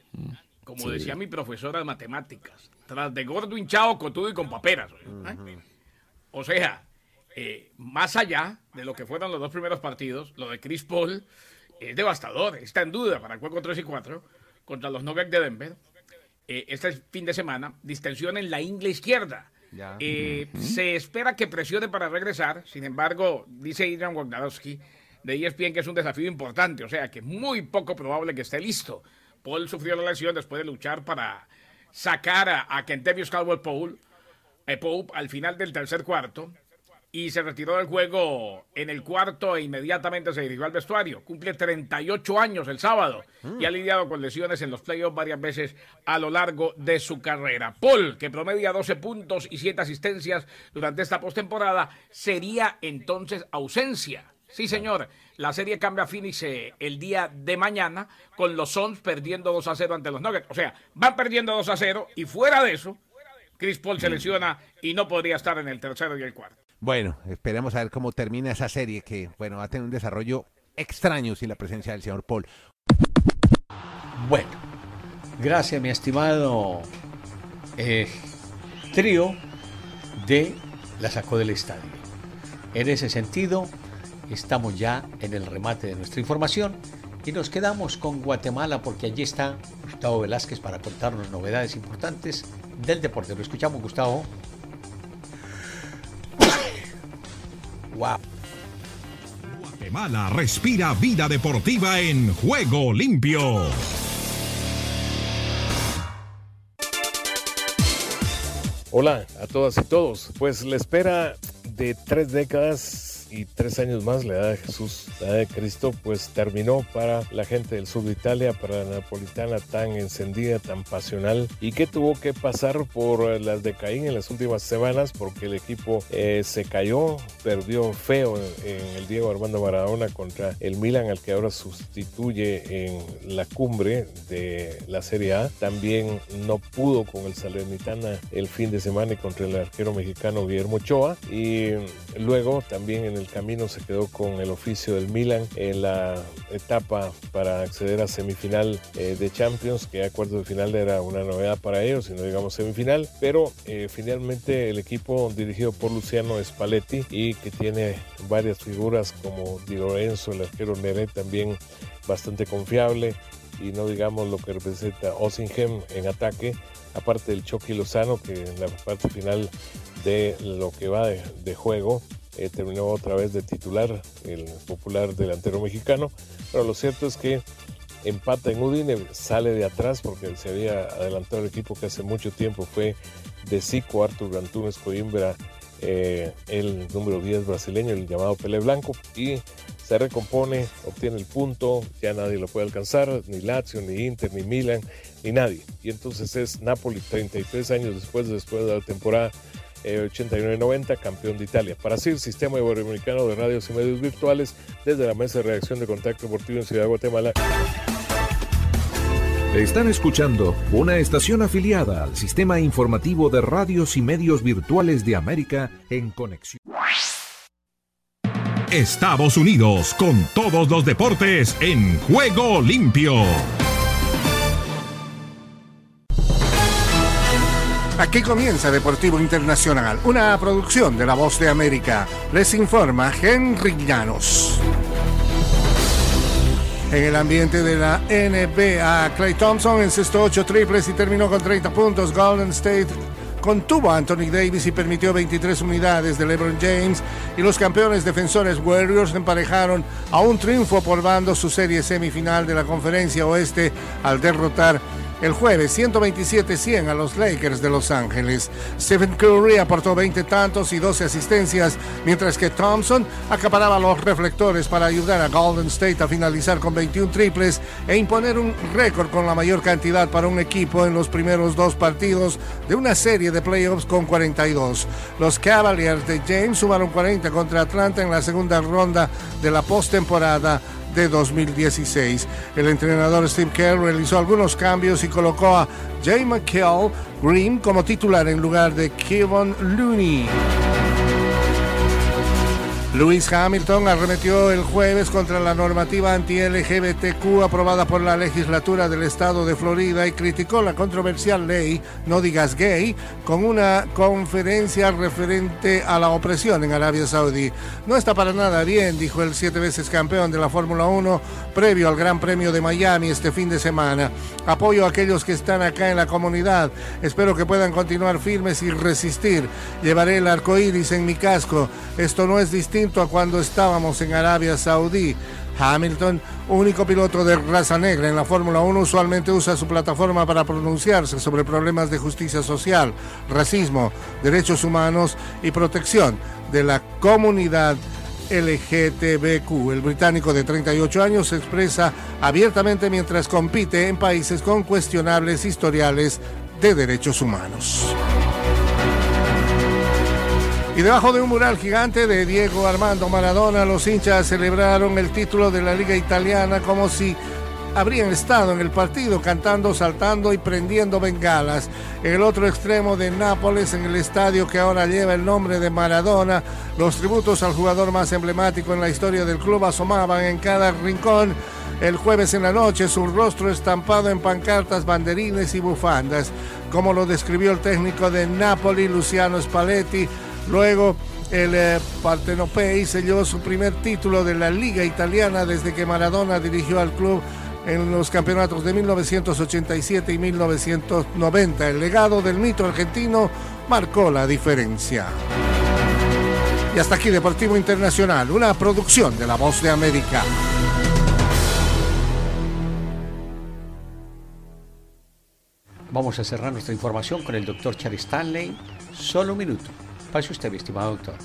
Como Sí. decía mi profesora de matemáticas, tras de gordo hinchado, cotudo y con paperas. ¿eh? O sea, eh, más allá de lo que fueron los dos primeros partidos, lo de Chris Paul es devastador. Está en duda para el juego 3 y 4 contra los Nuggets de Denver. Eh, este fin de semana, distensión en la ingle izquierda. Eh, Se espera que presione para regresar. Sin embargo, dice Adrian Wojnarowski de ESPN que es un desafío importante, o sea que muy poco probable que esté listo. Paul sufrió la lesión después de luchar para sacar a, a Kentavious Caldwell Pope, eh, Pope al final del tercer cuarto y se retiró del juego en el cuarto e inmediatamente se dirigió al vestuario. Cumple 38 años el sábado y ha lidiado con lesiones en los playoffs varias veces a lo largo de su carrera. Paul, que promedia 12 puntos y 7 asistencias durante esta postemporada, sería entonces ausencia. Sí, señor. La serie cambia a Phoenix eh, el día de mañana con los Suns perdiendo 2 a 0 ante los Nuggets. O sea, van perdiendo 2 a 0 y fuera de eso, Chris Paul se lesiona y no podría estar en el tercero y el cuarto. Bueno, esperemos a ver cómo termina esa serie que, bueno, va a tener un desarrollo extraño sin la presencia del señor Paul. Bueno, gracias mi estimado eh, trío de La Sacó del Estadio. En ese sentido, estamos ya en el remate de nuestra información Y nos quedamos con Guatemala porque allí está Gustavo Velázquez para contarnos novedades importantes del deporte. Lo escuchamos, Gustavo. (coughs) Wow. Guatemala respira vida deportiva en juego limpio. Hola a todas y todos. Pues la espera de tres décadas y tres años más la edad de Jesús, la edad de Cristo, pues terminó para la gente del sur de Italia, para la napolitana tan encendida, tan pasional y que tuvo que pasar por las de Caín en las últimas semanas porque el equipo eh, se cayó, perdió feo en el Diego Armando Maradona contra el Milan, al que ahora sustituye en la cumbre de la Serie A. También no pudo con el Salernitana el fin de semana y contra el arquero mexicano Guillermo Ochoa y luego también en el camino se quedó con el oficio del Milan en la etapa para acceder a semifinal eh, de Champions, que a cuartos de final era una novedad para ellos, sino digamos semifinal, pero eh, finalmente el equipo dirigido por Luciano Spalletti y que tiene varias figuras como Di Lorenzo, el arquero Nere también bastante confiable y no digamos lo que representa Osingham en ataque, aparte del Chucky Lozano que en la parte final de lo que va de juego eh, terminó otra vez de titular el popular delantero mexicano, pero lo cierto es que empata en Udine, sale de atrás porque se había adelantado el equipo que hace mucho tiempo fue de Zico, Artur Antunes Coimbra, eh, el número 10 brasileño, el llamado Pele Blanco, y se recompone, obtiene el punto, ya nadie lo puede alcanzar, ni Lazio, ni Inter, ni Milan, ni nadie. Y entonces es Napoli 33 años después, después de la temporada 89-90, eh, campeón de Italia. Para así, Sistema Iberoamericano de Radios y Medios Virtuales, desde la Mesa de Reacción de Contacto Deportivo en Ciudad de Guatemala. Están escuchando una estación afiliada al Sistema Informativo de Radios y Medios Virtuales de América en conexión. Estados Unidos con todos los deportes en juego limpio. Aquí comienza Deportivo Internacional, una producción de La Voz de América. Les informa Henry Llanos. En el ambiente de la NBA, Clay Thompson encestó 8 triples y terminó con 30 puntos. Golden State contuvo a Anthony Davis y permitió 23 unidades de LeBron James y los campeones defensores Warriors emparejaron a un triunfo por bando su serie semifinal de la conferencia oeste al derrotar el jueves 127-100 a los Lakers de Los Ángeles. Stephen Curry aportó 20 tantos y 12 asistencias, mientras que Thompson acaparaba los reflectores para ayudar a Golden State a finalizar con 21 triples e imponer un récord con la mayor cantidad para un equipo en los primeros dos partidos de una serie de playoffs con 42. Los Cavaliers de James sumaron 40 contra Atlanta en la segunda ronda de la postemporada de 2016. El entrenador Steve Kerr realizó algunos cambios y colocó a Jay McKell Green como titular en lugar de Kevin Looney. Lewis Hamilton arremetió el jueves contra la normativa anti-LGBTQ aprobada por la legislatura del estado de Florida y criticó la controversial ley No digas gay con una conferencia referente a la opresión en Arabia Saudí. No está para nada bien, dijo el siete veces campeón de la Fórmula 1 previo al Gran Premio de Miami este fin de semana. Apoyo a aquellos que están acá en la comunidad. Espero que puedan continuar firmes y resistir. Llevaré el arco iris en mi casco. Esto no es distinto a cuando estábamos en Arabia Saudí. Hamilton, único piloto de raza negra en la Fórmula 1, usualmente usa su plataforma para pronunciarse sobre problemas de justicia social, racismo, derechos humanos y protección de la comunidad LGTBQ. El británico de 38 años se expresa abiertamente mientras compite en países con cuestionables historiales de derechos humanos. Y debajo de un mural gigante de Diego Armando Maradona, los hinchas celebraron el título de la Liga Italiana como si habrían estado en el partido cantando, saltando y prendiendo bengalas. En el otro extremo de Nápoles, en el estadio que ahora lleva el nombre de Maradona, los tributos al jugador más emblemático en la historia del club asomaban en cada rincón. El jueves en la noche, su rostro estampado en pancartas, banderines y bufandas, como lo describió el técnico de Napoli, Luciano Spalletti, luego El eh, Partenopei selló su primer título de la Liga Italiana desde que Maradona dirigió al club en los campeonatos de 1987 y 1990. El legado del mito argentino marcó la diferencia. Y hasta aquí Deportivo Internacional, una producción de La Voz de América. Vamos a cerrar nuestra información con el doctor Charlie Stanley. Solo un minuto. Pase usted, mi estimado doctor.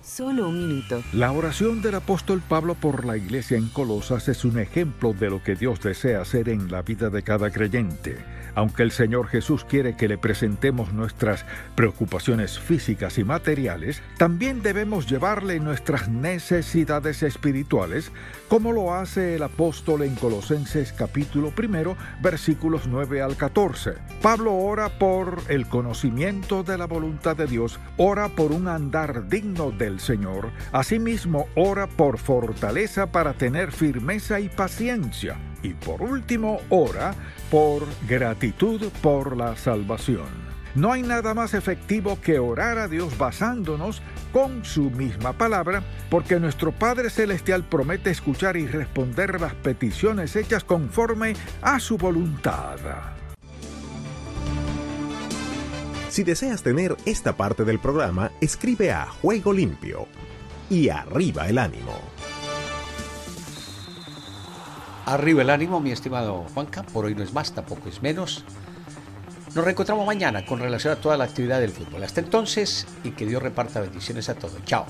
Solo un minuto. La oración del apóstol Pablo por la iglesia en Colosas es un ejemplo de lo que Dios desea hacer en la vida de cada creyente. Aunque el Señor Jesús quiere que le presentemos nuestras preocupaciones físicas y materiales, también debemos llevarle nuestras necesidades espirituales, como lo hace el apóstol en Colosenses capítulo primero, versículos 9 al 14. Pablo ora por el conocimiento de la voluntad de Dios, ora por un andar digno del Señor, asimismo ora por fortaleza para tener firmeza y paciencia. Y por último, ora por gratitud por la salvación. No hay nada más efectivo que orar a Dios basándonos con su misma palabra, porque nuestro Padre Celestial promete escuchar y responder las peticiones hechas conforme a su voluntad. Si deseas tener esta parte del programa, escribe a Juego Limpio y arriba el ánimo. Arriba el ánimo, mi estimado Juanca. Por hoy no es más, tampoco es menos. Nos reencontramos mañana con relación a toda la actividad del fútbol. Hasta entonces y que Dios reparta bendiciones a todos. Chao.